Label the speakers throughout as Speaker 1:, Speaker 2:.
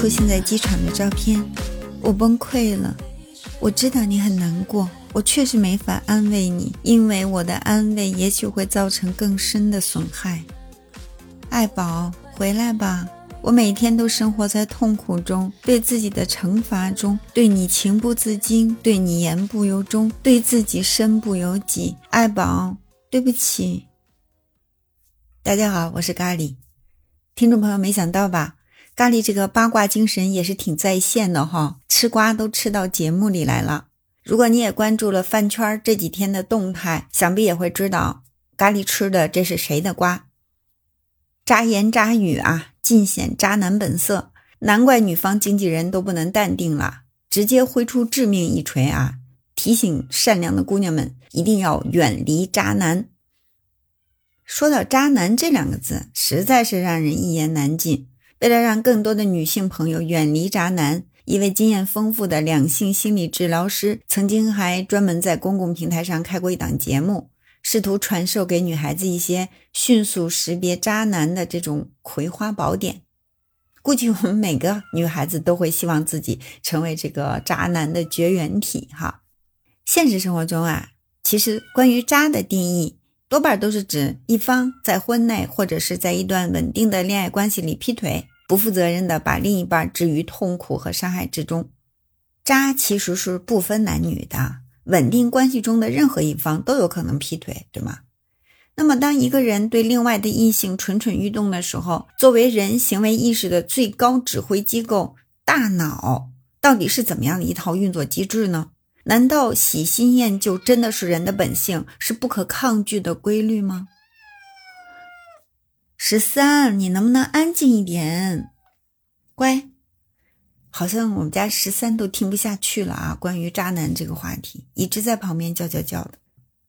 Speaker 1: 出现在机场的照片，我崩溃了。我知道你很难过，我确实没法安慰你，因为我的安慰也许会造成更深的损害。爱宝，回来吧！我每天都生活在痛苦中，对自己的惩罚中，对你情不自禁，对你言不由衷，对自己身不由己。爱宝，对不起。大家好，我是咖喱。听众朋友，没想到吧？咖喱这个八卦精神也是挺在线的哈，吃瓜都吃到节目里来了。如果你也关注了饭圈这几天的动态，想必也会知道咖喱吃的这是谁的瓜？渣言渣语啊！尽显渣男本色，难怪女方经纪人都不能淡定了，直接挥出致命一锤啊！提醒善良的姑娘们一定要远离渣男。说到渣男这两个字，实在是让人一言难尽。为了让更多的女性朋友远离渣男，一位经验丰富的两性心理治疗师曾经还专门在公共平台上开过一档节目。试图传授给女孩子一些迅速识别渣男的这种葵花宝典，估计我们每个女孩子都会希望自己成为这个渣男的绝缘体哈。现实生活中啊，其实关于渣的定义，多半都是指一方在婚内或者是在一段稳定的恋爱关系里劈腿，不负责任的把另一半置于痛苦和伤害之中。渣其实是不分男女的。稳定关系中的任何一方都有可能劈腿，对吗？那么，当一个人对另外的异性蠢蠢欲动的时候，作为人行为意识的最高指挥机构，大脑到底是怎么样的一套运作机制呢？难道喜新厌旧真的是人的本性，是不可抗拒的规律吗？十三，你能不能安静一点？乖。好像我们家十三都听不下去了啊！关于渣男这个话题，一直在旁边叫叫叫的。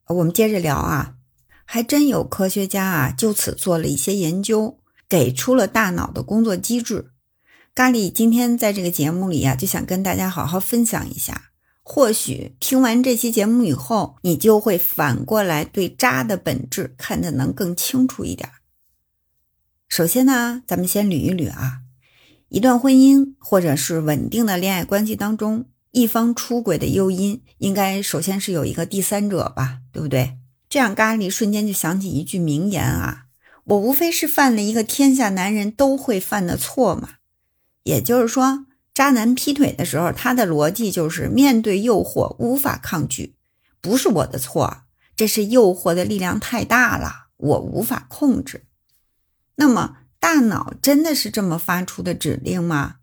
Speaker 1: 我们接着聊啊，还真有科学家啊就此做了一些研究，给出了大脑的工作机制。咖喱今天在这个节目里啊，就想跟大家好好分享一下。或许听完这期节目以后，你就会反过来对渣的本质看得能更清楚一点。首先呢，咱们先捋一捋啊。一段婚姻或者是稳定的恋爱关系当中，一方出轨的诱因，应该首先是有一个第三者吧，对不对？这样咖喱瞬间就想起一句名言啊，我无非是犯了一个天下男人都会犯的错嘛。也就是说，渣男劈腿的时候，他的逻辑就是面对诱惑无法抗拒，不是我的错，这是诱惑的力量太大了，我无法控制。那么。大脑真的是这么发出的指令吗？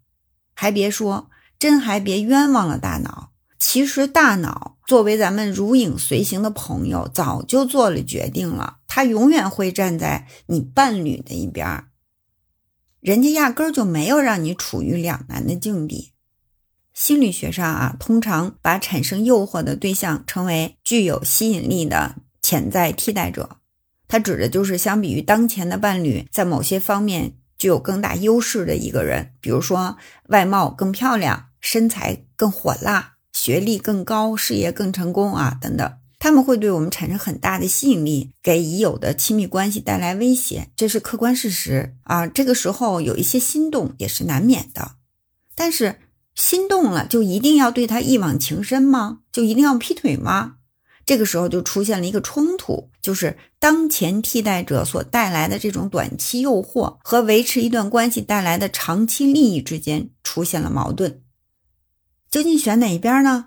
Speaker 1: 还别说，真还别冤枉了大脑。其实大脑作为咱们如影随形的朋友，早就做了决定了，他永远会站在你伴侣的一边儿人家压根儿就没有让你处于两难的境地。心理学上啊，通常把产生诱惑的对象称为具有吸引力的潜在替代者。它指的就是相比于当前的伴侣，在某些方面具有更大优势的一个人，比如说外貌更漂亮、身材更火辣、学历更高、事业更成功啊等等，他们会对我们产生很大的吸引力，给已有的亲密关系带来威胁，这是客观事实啊。这个时候有一些心动也是难免的，但是心动了就一定要对他一往情深吗？就一定要劈腿吗？这个时候就出现了一个冲突，就是当前替代者所带来的这种短期诱惑和维持一段关系带来的长期利益之间出现了矛盾。究竟选哪一边呢？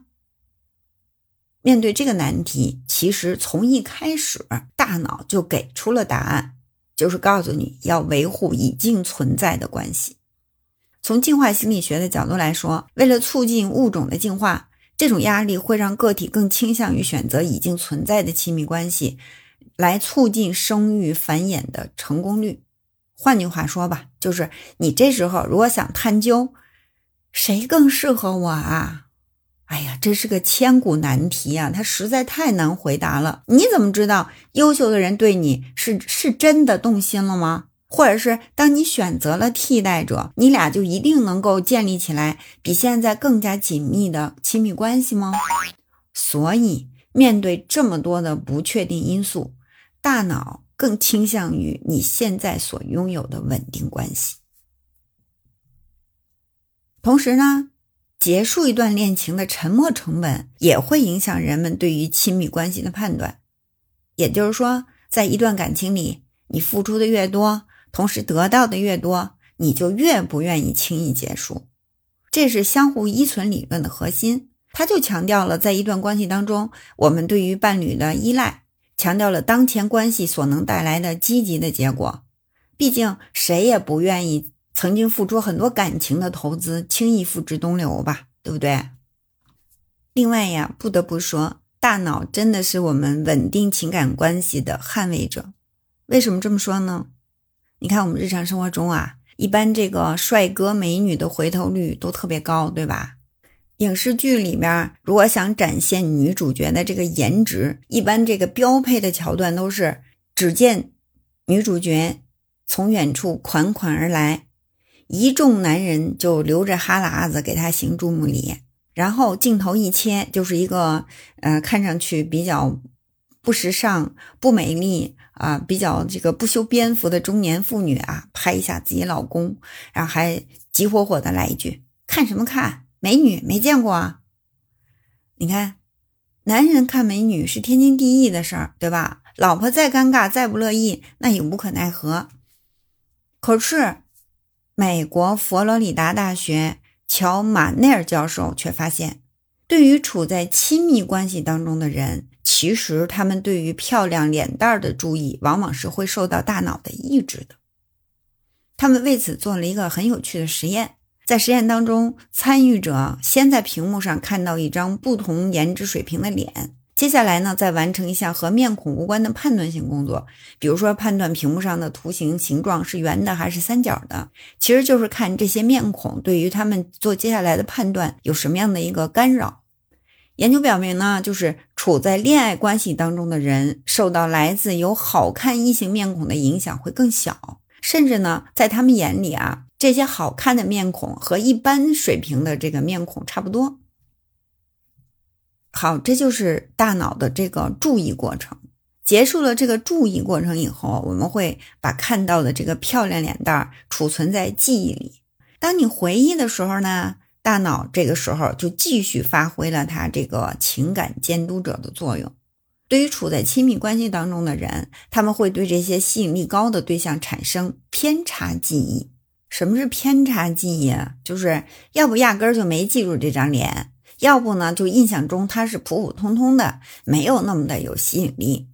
Speaker 1: 面对这个难题，其实从一开始大脑就给出了答案，就是告诉你要维护已经存在的关系。从进化心理学的角度来说，为了促进物种的进化。这种压力会让个体更倾向于选择已经存在的亲密关系，来促进生育繁衍的成功率。换句话说吧，就是你这时候如果想探究谁更适合我啊，哎呀，这是个千古难题啊，它实在太难回答了。你怎么知道优秀的人对你是是真的动心了吗？或者是当你选择了替代者，你俩就一定能够建立起来比现在更加紧密的亲密关系吗？所以，面对这么多的不确定因素，大脑更倾向于你现在所拥有的稳定关系。同时呢，结束一段恋情的沉默成本也会影响人们对于亲密关系的判断。也就是说，在一段感情里，你付出的越多，同时得到的越多，你就越不愿意轻易结束。这是相互依存理论的核心。它就强调了，在一段关系当中，我们对于伴侣的依赖，强调了当前关系所能带来的积极的结果。毕竟，谁也不愿意。曾经付出很多感情的投资，轻易付之东流吧，对不对？另外呀，不得不说，大脑真的是我们稳定情感关系的捍卫者。为什么这么说呢？你看，我们日常生活中啊，一般这个帅哥美女的回头率都特别高，对吧？影视剧里面，如果想展现女主角的这个颜值，一般这个标配的桥段都是，只见女主角从远处款款而来。一众男人就流着哈喇子给她行注目礼，然后镜头一切，就是一个呃看上去比较不时尚、不美丽啊，比较这个不修边幅的中年妇女啊，拍一下自己老公，然后还急火火的来一句：“看什么看？美女没见过啊！”你看，男人看美女是天经地义的事儿，对吧？老婆再尴尬、再不乐意，那也无可奈何。可是。美国佛罗里达大学乔马内尔教授却发现，对于处在亲密关系当中的人，其实他们对于漂亮脸蛋儿的注意，往往是会受到大脑的抑制的。他们为此做了一个很有趣的实验，在实验当中，参与者先在屏幕上看到一张不同颜值水平的脸。接下来呢，再完成一项和面孔无关的判断性工作，比如说判断屏幕上的图形形状是圆的还是三角的，其实就是看这些面孔对于他们做接下来的判断有什么样的一个干扰。研究表明呢，就是处在恋爱关系当中的人，受到来自有好看异性面孔的影响会更小，甚至呢，在他们眼里啊，这些好看的面孔和一般水平的这个面孔差不多。好，这就是大脑的这个注意过程。结束了这个注意过程以后，我们会把看到的这个漂亮脸蛋儿储存在记忆里。当你回忆的时候呢，大脑这个时候就继续发挥了它这个情感监督者的作用。对于处在亲密关系当中的人，他们会对这些吸引力高的对象产生偏差记忆。什么是偏差记忆啊？就是要不压根儿就没记住这张脸。要不呢，就印象中他是普普通通的，没有那么的有吸引力。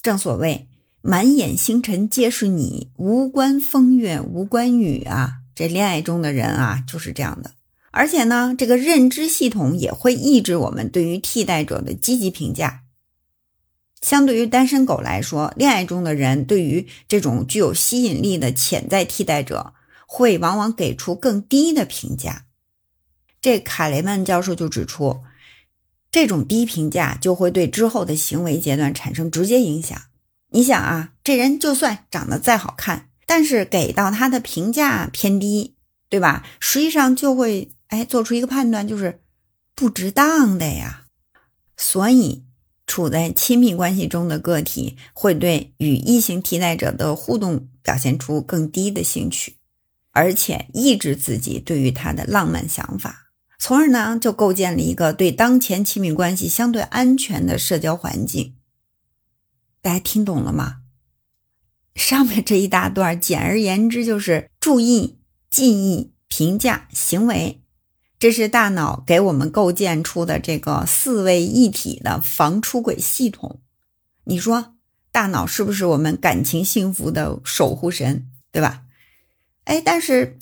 Speaker 1: 正所谓满眼星辰皆是你，无关风月无关雨啊。这恋爱中的人啊，就是这样的。而且呢，这个认知系统也会抑制我们对于替代者的积极评价。相对于单身狗来说，恋爱中的人对于这种具有吸引力的潜在替代者，会往往给出更低的评价。这卡雷曼教授就指出，这种低评价就会对之后的行为阶段产生直接影响。你想啊，这人就算长得再好看，但是给到他的评价偏低，对吧？实际上就会哎做出一个判断，就是不值当的呀。所以，处在亲密关系中的个体会对与异性替代者的互动表现出更低的兴趣，而且抑制自己对于他的浪漫想法。从而呢，就构建了一个对当前亲密关系相对安全的社交环境。大家听懂了吗？上面这一大段，简而言之就是注意、记忆、评价、行为，这是大脑给我们构建出的这个四位一体的防出轨系统。你说，大脑是不是我们感情幸福的守护神，对吧？哎，但是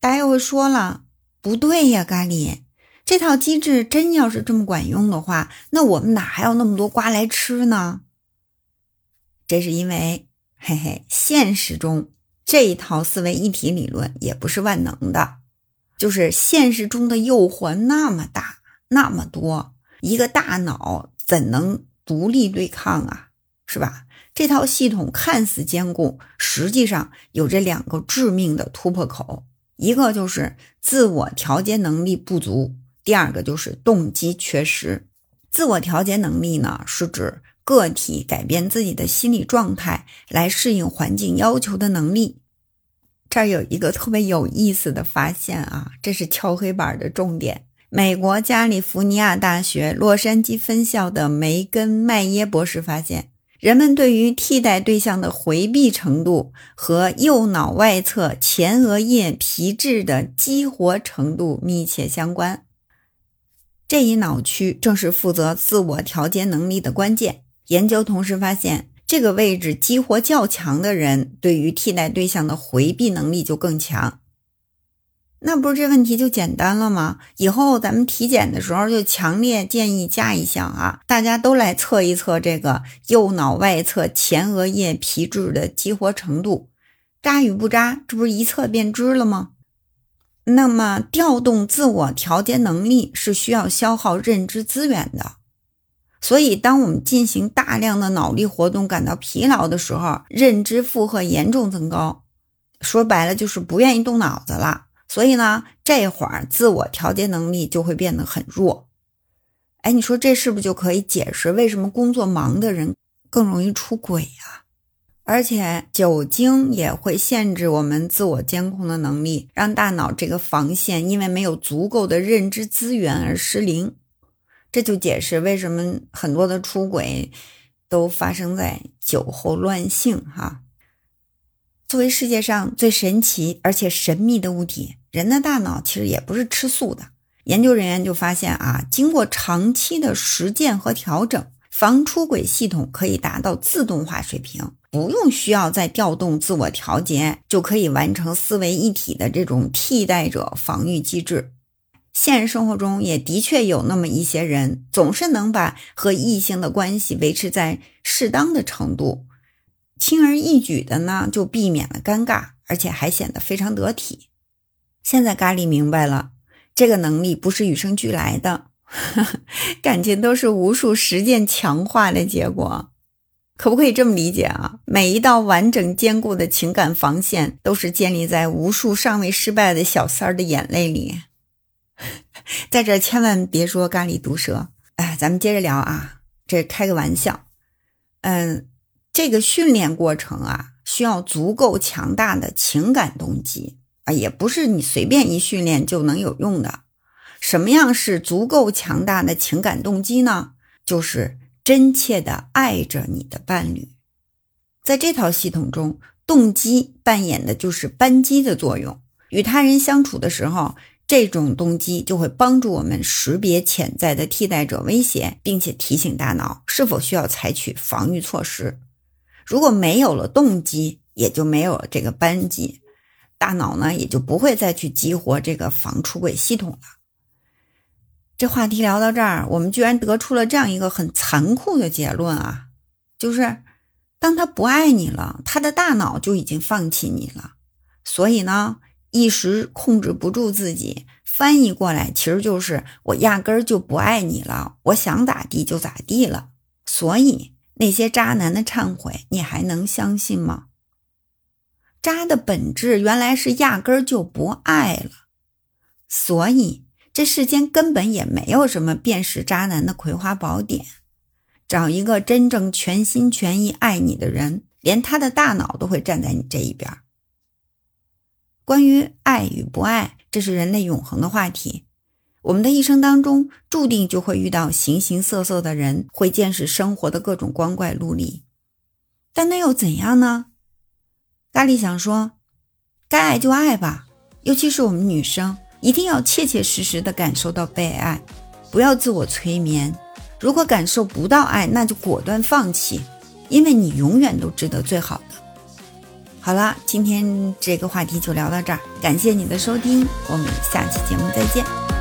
Speaker 1: 大家又会说了，不对呀，咖喱。这套机制真要是这么管用的话，那我们哪还有那么多瓜来吃呢？这是因为，嘿嘿，现实中这一套思维一体理论也不是万能的，就是现实中的诱惑那么大，那么多，一个大脑怎能独立对抗啊？是吧？这套系统看似坚固，实际上有着两个致命的突破口，一个就是自我调节能力不足。第二个就是动机缺失，自我调节能力呢，是指个体改变自己的心理状态来适应环境要求的能力。这儿有一个特别有意思的发现啊，这是敲黑板的重点。美国加利福尼亚大学洛杉矶分校的梅根麦耶博士发现，人们对于替代对象的回避程度和右脑外侧前额叶皮质的激活程度密切相关。这一脑区正是负责自我调节能力的关键。研究同时发现，这个位置激活较强的人，对于替代对象的回避能力就更强。那不是这问题就简单了吗？以后咱们体检的时候就强烈建议加一项啊，大家都来测一测这个右脑外侧前额叶皮质的激活程度，扎与不扎，这不是一测便知了吗？那么调动自我调节能力是需要消耗认知资源的，所以当我们进行大量的脑力活动感到疲劳的时候，认知负荷严重增高，说白了就是不愿意动脑子了。所以呢，这会儿自我调节能力就会变得很弱。哎，你说这是不是就可以解释为什么工作忙的人更容易出轨呀？而且酒精也会限制我们自我监控的能力，让大脑这个防线因为没有足够的认知资源而失灵。这就解释为什么很多的出轨都发生在酒后乱性哈。作为世界上最神奇而且神秘的物体，人的大脑其实也不是吃素的。研究人员就发现啊，经过长期的实践和调整，防出轨系统可以达到自动化水平，不用需要再调动自我调节，就可以完成思维一体的这种替代者防御机制。现实生活中也的确有那么一些人，总是能把和异性的关系维持在适当的程度。轻而易举的呢，就避免了尴尬，而且还显得非常得体。现在咖喱明白了，这个能力不是与生俱来的，感情都是无数实践强化的结果。可不可以这么理解啊？每一道完整坚固的情感防线，都是建立在无数尚未失败的小三儿的眼泪里。在这千万别说咖喱毒舌。哎，咱们接着聊啊，这开个玩笑。嗯。这个训练过程啊，需要足够强大的情感动机啊，也不是你随便一训练就能有用的。什么样是足够强大的情感动机呢？就是真切的爱着你的伴侣。在这套系统中，动机扮演的就是扳机的作用。与他人相处的时候，这种动机就会帮助我们识别潜在的替代者威胁，并且提醒大脑是否需要采取防御措施。如果没有了动机，也就没有了这个扳机，大脑呢也就不会再去激活这个防出轨系统了。这话题聊到这儿，我们居然得出了这样一个很残酷的结论啊，就是当他不爱你了，他的大脑就已经放弃你了，所以呢一时控制不住自己，翻译过来其实就是我压根儿就不爱你了，我想咋地就咋地了，所以。那些渣男的忏悔，你还能相信吗？渣的本质原来是压根儿就不爱了，所以这世间根本也没有什么辨识渣男的葵花宝典。找一个真正全心全意爱你的人，连他的大脑都会站在你这一边。关于爱与不爱，这是人类永恒的话题。我们的一生当中，注定就会遇到形形色色的人，会见识生活的各种光怪陆离。但那又怎样呢？咖喱想说，该爱就爱吧，尤其是我们女生，一定要切切实实的感受到被爱，不要自我催眠。如果感受不到爱，那就果断放弃，因为你永远都值得最好的。好了，今天这个话题就聊到这儿，感谢你的收听，我们下期节目再见。